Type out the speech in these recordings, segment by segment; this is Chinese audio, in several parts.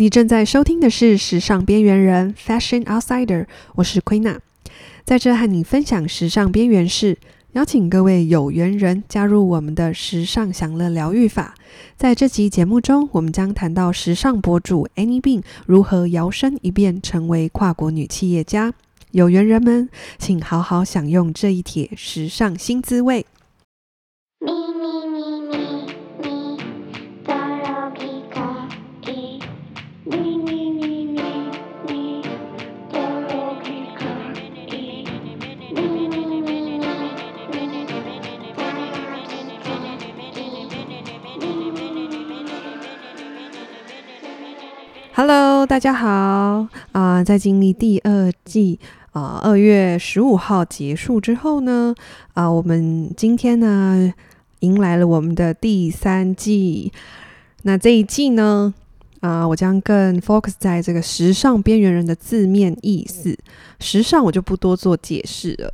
你正在收听的是《时尚边缘人》（Fashion Outsider），我是 Queena，在这和你分享时尚边缘事，邀请各位有缘人加入我们的时尚享乐疗愈法。在这集节目中，我们将谈到时尚博主 Annie Bing 如何摇身一变成为跨国女企业家。有缘人们，请好好享用这一帖时尚新滋味。大家好啊、在经历第二季啊，二、月十五号结束之后呢，啊、我们今天呢迎来了我们的第三季。那这一季呢，啊、我将更 focus 在这个时尚边缘人的字面意思。时尚我就不多做解释了。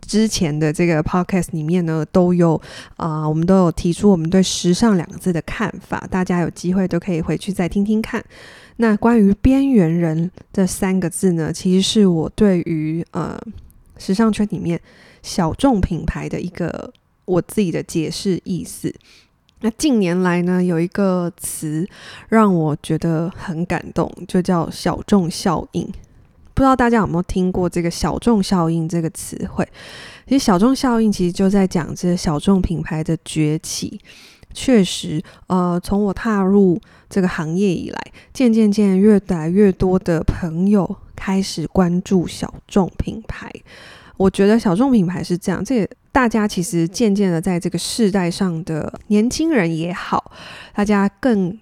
之前的这个 podcast 里面呢，都有啊、我们都有提出我们对“时尚”两个字的看法，大家有机会都可以回去再听听看。那关于“边缘人”这三个字呢，其实是我对于呃时尚圈里面小众品牌的一个我自己的解释意思。那近年来呢，有一个词让我觉得很感动，就叫“小众效应”。不知道大家有没有听过这个“小众效应”这个词汇？其实“小众效应”其实就在讲这小众品牌的崛起。确实，呃，从我踏入这个行业以来，渐渐渐越来越多的朋友开始关注小众品牌。我觉得小众品牌是这样，这也大家其实渐渐的在这个世代上的年轻人也好，大家更。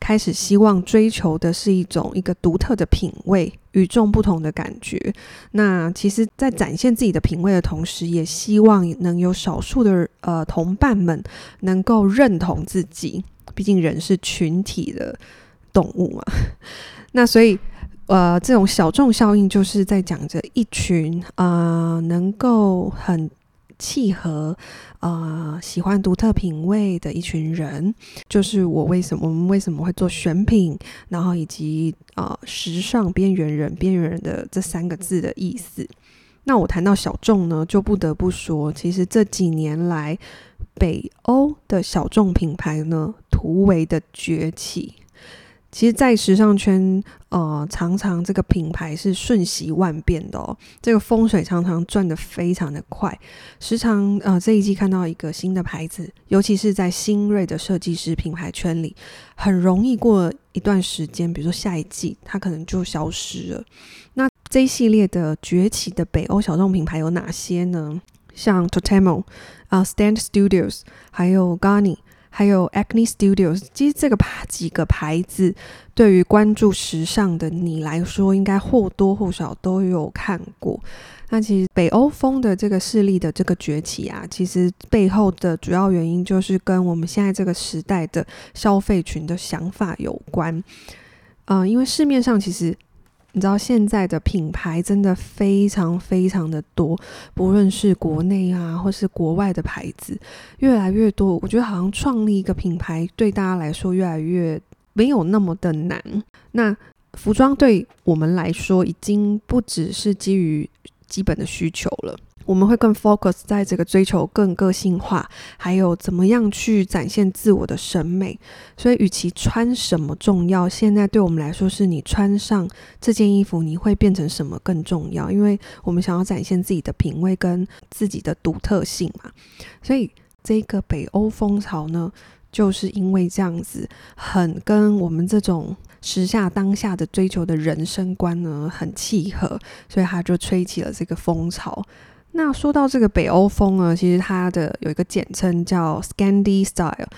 开始希望追求的是一种一个独特的品味，与众不同的感觉。那其实，在展现自己的品味的同时，也希望能有少数的呃同伴们能够认同自己。毕竟人是群体的动物嘛。那所以呃，这种小众效应就是在讲着一群啊、能够很。契合，啊、呃，喜欢独特品味的一群人，就是我为什么我们为什么会做选品，然后以及啊、时尚边缘人边缘人的这三个字的意思。那我谈到小众呢，就不得不说，其实这几年来，北欧的小众品牌呢，突围的崛起。其实，在时尚圈，呃，常常这个品牌是瞬息万变的哦。这个风水常常转得非常的快，时常呃，这一季看到一个新的牌子，尤其是在新锐的设计师品牌圈里，很容易过一段时间，比如说下一季，它可能就消失了。那这一系列的崛起的北欧小众品牌有哪些呢？像 Totemo 啊、呃、Stand Studios，还有 Garni。还有 Acne Studios，其实这个牌几个牌子，对于关注时尚的你来说，应该或多或少都有看过。那其实北欧风的这个势力的这个崛起啊，其实背后的主要原因就是跟我们现在这个时代的消费群的想法有关。嗯、因为市面上其实。你知道现在的品牌真的非常非常的多，不论是国内啊，或是国外的牌子，越来越多。我觉得好像创立一个品牌对大家来说越来越没有那么的难。那服装对我们来说已经不只是基于基本的需求了。我们会更 focus 在这个追求更个性化，还有怎么样去展现自我的审美。所以，与其穿什么重要，现在对我们来说，是你穿上这件衣服，你会变成什么更重要。因为我们想要展现自己的品味跟自己的独特性嘛。所以，这个北欧风潮呢，就是因为这样子，很跟我们这种时下当下的追求的人生观呢，很契合，所以它就吹起了这个风潮。那说到这个北欧风呢，其实它的有一个简称叫 Scandi Style。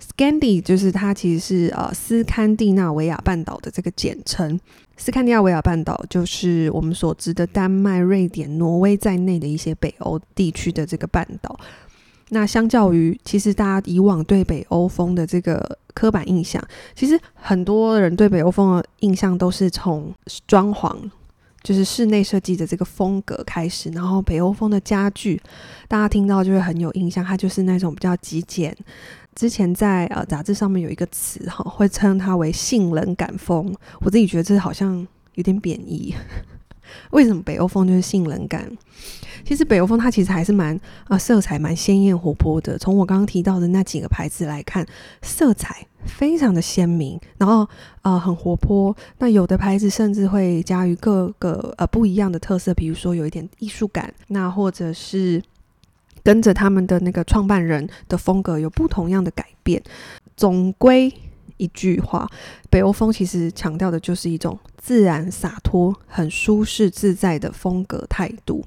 Scandi 就是它其实是呃斯堪的纳维亚半岛的这个简称。斯堪的纳维亚半岛就是我们所知的丹麦、瑞典、挪威在内的一些北欧地区的这个半岛。那相较于其实大家以往对北欧风的这个刻板印象，其实很多人对北欧风的印象都是从装潢。就是室内设计的这个风格开始，然后北欧风的家具，大家听到就会很有印象，它就是那种比较极简，之前在呃杂志上面有一个词哈，会称它为性冷感风。我自己觉得这好像有点贬义。为什么北欧风就是性冷感？其实北欧风它其实还是蛮啊、色彩蛮鲜艳活泼的。从我刚刚提到的那几个牌子来看，色彩非常的鲜明，然后呃很活泼。那有的牌子甚至会加于各个呃不一样的特色，比如说有一点艺术感，那或者是跟着他们的那个创办人的风格有不同样的改变。总归一句话，北欧风其实强调的就是一种自然洒脱、很舒适自在的风格态度。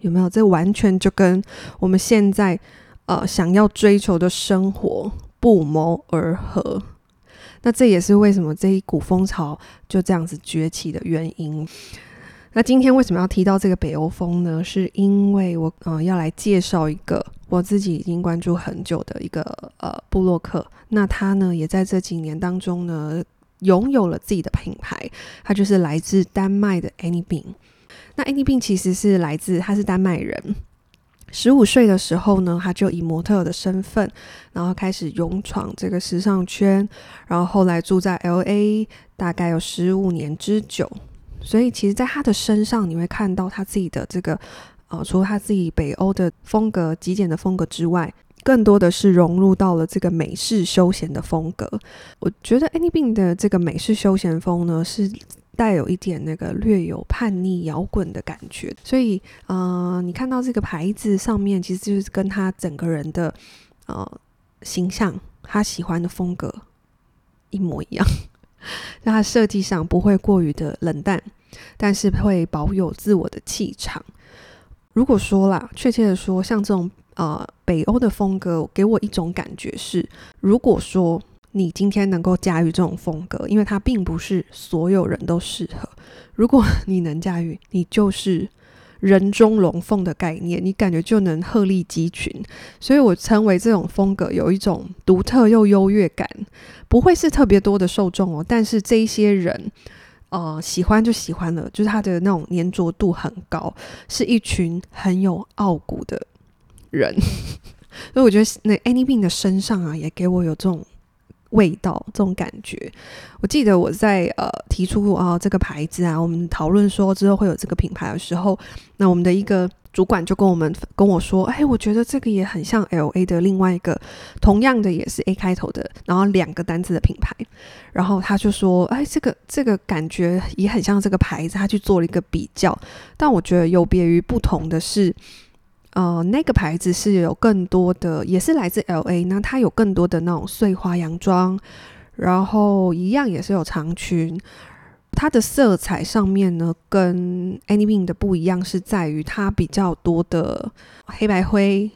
有没有？这完全就跟我们现在呃想要追求的生活不谋而合。那这也是为什么这一股风潮就这样子崛起的原因。那今天为什么要提到这个北欧风呢？是因为我呃要来介绍一个我自己已经关注很久的一个呃布洛克。那他呢也在这几年当中呢拥有了自己的品牌，他就是来自丹麦的 Annie Bean。那 Annie Bean 其实是来自，他是丹麦人。十五岁的时候呢，他就以模特的身份，然后开始勇闯这个时尚圈，然后后来住在 LA，大概有十五年之久。所以，其实，在他的身上，你会看到他自己的这个，呃，除了他自己北欧的风格、极简的风格之外，更多的是融入到了这个美式休闲的风格。我觉得 Anybean 的这个美式休闲风呢，是。带有一点那个略有叛逆摇滚的感觉，所以，呃，你看到这个牌子上面，其实就是跟他整个人的呃形象，他喜欢的风格一模一样。那它设计上不会过于的冷淡，但是会保有自我的气场。如果说啦，确切的说，像这种呃北欧的风格，给我一种感觉是，如果说。你今天能够驾驭这种风格，因为它并不是所有人都适合。如果 你能驾驭，你就是人中龙凤的概念，你感觉就能鹤立鸡群。所以我称为这种风格有一种独特又优越感，不会是特别多的受众哦。但是这一些人，呃，喜欢就喜欢了，就是他的那种粘着度很高，是一群很有傲骨的人。所以我觉得那 Any Bean 的身上啊，也给我有这种。味道这种感觉，我记得我在呃提出啊、这个牌子啊，我们讨论说之后会有这个品牌的时候，那我们的一个主管就跟我们跟我说，哎，我觉得这个也很像 LA 的另外一个同样的也是 A 开头的，然后两个单字的品牌，然后他就说，哎，这个这个感觉也很像这个牌子，他去做了一个比较，但我觉得有别于不同的是。呃，那个牌子是有更多的，也是来自 LA，那它有更多的那种碎花洋装，然后一样也是有长裙。它的色彩上面呢，跟 Anybean 的不一样，是在于它比较多的黑白灰。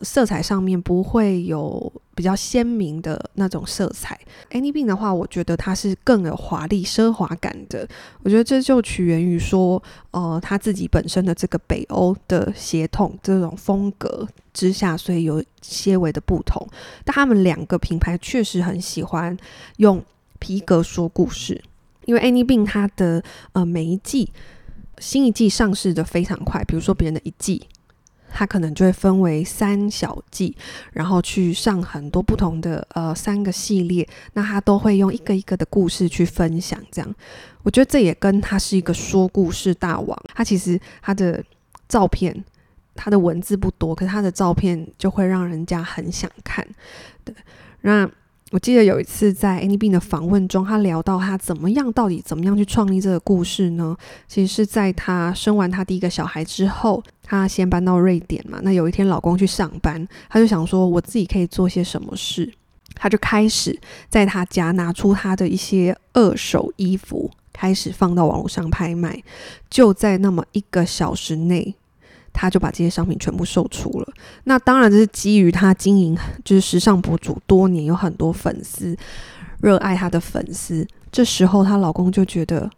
色彩上面不会有比较鲜明的那种色彩。Annie Bean 的话，我觉得它是更有华丽奢华感的。我觉得这就取源于说，呃，他自己本身的这个北欧的血统这种风格之下，所以有些微的不同。但他们两个品牌确实很喜欢用皮革说故事，因为 Annie Bean 它的呃每一季新一季上市的非常快，比如说别人的一季。他可能就会分为三小季，然后去上很多不同的呃三个系列，那他都会用一个一个的故事去分享。这样，我觉得这也跟他是一个说故事大王。他其实他的照片，他的文字不多，可是他的照片就会让人家很想看。对，那。我记得有一次在 Annie Bean 的访问中，他聊到他怎么样，到底怎么样去创立这个故事呢？其实是在他生完他第一个小孩之后，他先搬到瑞典嘛。那有一天老公去上班，他就想说，我自己可以做些什么事？他就开始在他家拿出他的一些二手衣服，开始放到网络上拍卖。就在那么一个小时内。他就把这些商品全部售出了。那当然这是基于他经营就是时尚博主多年，有很多粉丝，热爱他的粉丝。这时候她老公就觉得，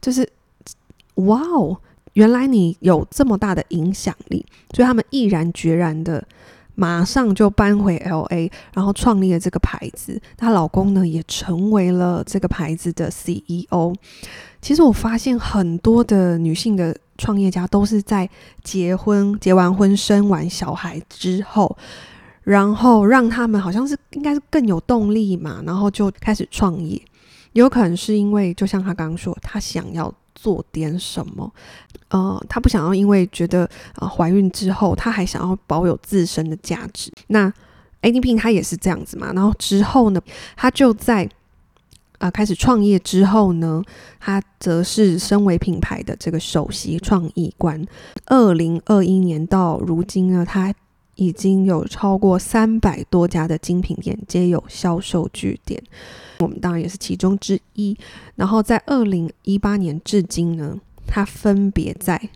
就是哇哦，原来你有这么大的影响力，所以他们毅然决然的马上就搬回 LA，然后创立了这个牌子。她老公呢也成为了这个牌子的 CEO。其实我发现很多的女性的。创业家都是在结婚、结完婚、生完小孩之后，然后让他们好像是应该是更有动力嘛，然后就开始创业。有可能是因为，就像他刚刚说，他想要做点什么，呃，他不想要因为觉得呃怀孕之后，他还想要保有自身的价值。那 A D P 他也是这样子嘛，然后之后呢，他就在呃开始创业之后呢，他则是身为品牌的这个首席创意官。二零二一年到如今呢，他已经有超过三百多家的精品店皆有销售据点。我们当然也是其中之一。然后在二零一八年至今呢，他分别在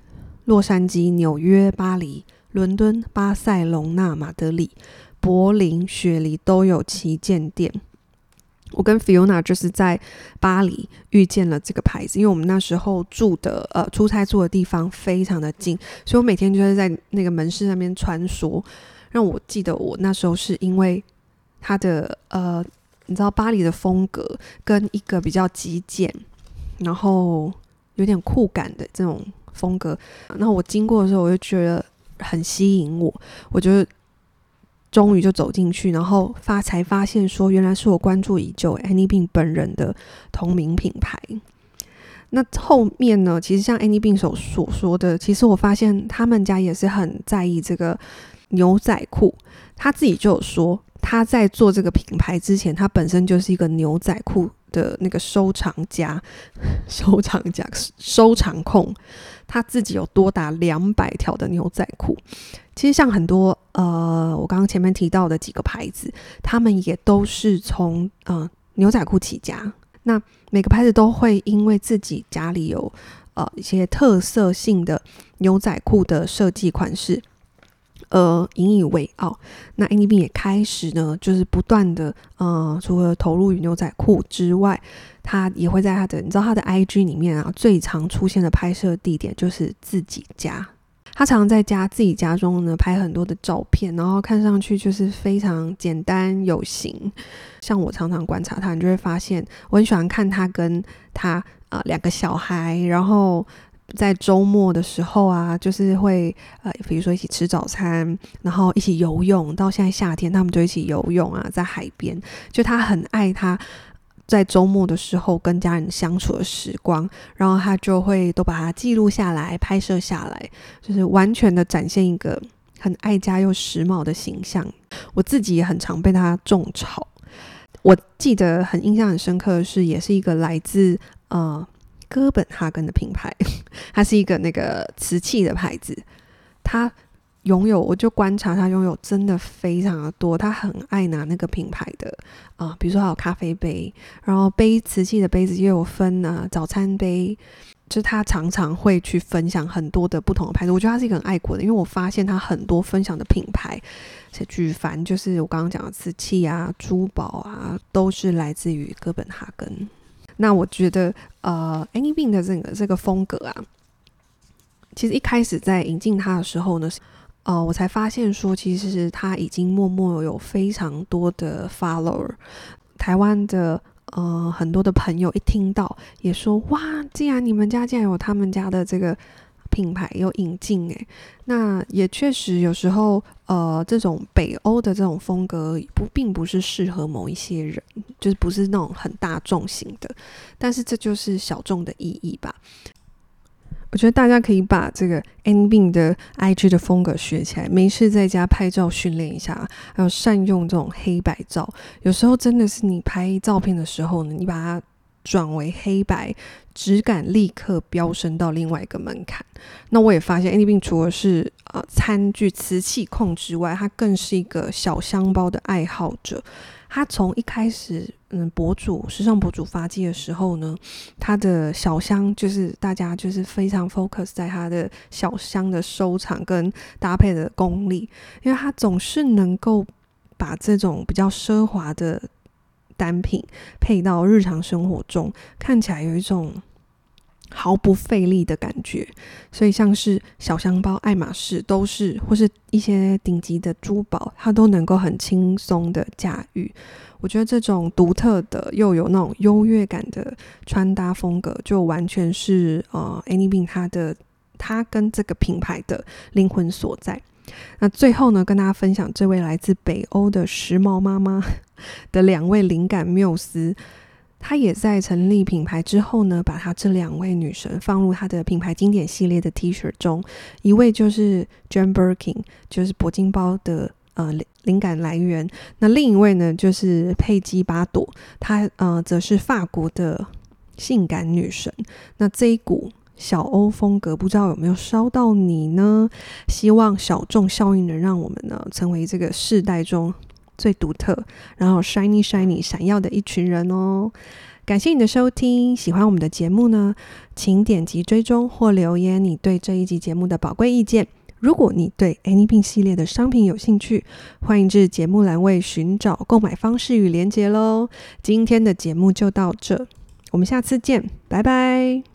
洛杉矶、纽约、巴黎、伦敦、巴塞隆纳、马德里、柏林、雪梨都有旗舰店。我跟 Fiona 就是在巴黎遇见了这个牌子，因为我们那时候住的呃出差住的地方非常的近，所以我每天就是在那个门市那边穿梭。让我记得我那时候是因为他的呃。你知道巴黎的风格跟一个比较极简，然后有点酷感的这种风格，那我经过的时候，我就觉得很吸引我，我就终于就走进去，然后发才发现说，原来是我关注已久 Annie Bing 本人的同名品牌。那后面呢，其实像 Annie Bing 所所说的，其实我发现他们家也是很在意这个牛仔裤，他自己就有说。他在做这个品牌之前，他本身就是一个牛仔裤的那个收藏家、收藏家、收藏控。他自己有多达两百条的牛仔裤。其实像很多呃，我刚刚前面提到的几个牌子，他们也都是从呃牛仔裤起家。那每个牌子都会因为自己家里有呃一些特色性的牛仔裤的设计款式。呃，引以为傲。那 Annie Bing 也开始呢，就是不断的，呃，除了投入于牛仔裤之外，他也会在他的，你知道他的 IG 里面啊，最常出现的拍摄地点就是自己家。他常常在家自己家中呢拍很多的照片，然后看上去就是非常简单有型。像我常常观察他，你就会发现，我很喜欢看他跟他啊、两个小孩，然后。在周末的时候啊，就是会呃，比如说一起吃早餐，然后一起游泳。到现在夏天，他们就一起游泳啊，在海边。就他很爱他在周末的时候跟家人相处的时光，然后他就会都把它记录下来、拍摄下来，就是完全的展现一个很爱家又时髦的形象。我自己也很常被他种草。我记得很印象很深刻的是，也是一个来自呃。哥本哈根的品牌，它是一个那个瓷器的牌子。它拥有，我就观察他拥有真的非常的多。他很爱拿那个品牌的啊、比如说还有咖啡杯，然后杯瓷器的杯子也有分啊，早餐杯。就是他常常会去分享很多的不同的牌子。我觉得他是一个很爱国的，因为我发现他很多分享的品牌，且举凡就是我刚刚讲的瓷器啊、珠宝啊，都是来自于哥本哈根。那我觉得，呃，Annie Bing 的这个这个风格啊，其实一开始在引进他的时候呢，呃，我才发现说，其实他已经默默有非常多的 follower。台湾的呃很多的朋友一听到也说，哇，既然你们家竟然有他们家的这个。品牌有引进诶，那也确实有时候，呃，这种北欧的这种风格不并不是适合某一些人，就是不是那种很大众型的，但是这就是小众的意义吧。我觉得大家可以把这个 Annie Bing 的 IG 的风格学起来，没事在家拍照训练一下，还有善用这种黑白照。有时候真的是你拍照片的时候呢，你把它。转为黑白，质感立刻飙升到另外一个门槛。那我也发现，Annie Bing 除了是呃餐具瓷器控之外，他更是一个小香包的爱好者。他从一开始，嗯，博主时尚博主发迹的时候呢，他的小香就是大家就是非常 focus 在他的小香的收藏跟搭配的功力，因为他总是能够把这种比较奢华的。单品配到日常生活中，看起来有一种毫不费力的感觉。所以像是小香包、爱马仕都是，或是一些顶级的珠宝，它都能够很轻松的驾驭。我觉得这种独特的又有那种优越感的穿搭风格，就完全是呃，Annie Bing 它的它跟这个品牌的灵魂所在。那最后呢，跟大家分享这位来自北欧的时髦妈妈 的两位灵感缪斯。她也在成立品牌之后呢，把她这两位女神放入她的品牌经典系列的 T 恤中。一位就是 Jane Birkin，就是铂金包的呃灵感来源。那另一位呢，就是佩姬巴朵，她呃则是法国的性感女神。那这一股小欧风格，不知道有没有烧到你呢？希望小众效应能让我们呢成为这个世代中。最独特，然后 shiny shiny 闪耀的一群人哦！感谢你的收听，喜欢我们的节目呢，请点击追踪或留言你对这一集节目的宝贵意见。如果你对 Anypin 系列的商品有兴趣，欢迎至节目栏位寻找购买方式与连结喽。今天的节目就到这，我们下次见，拜拜。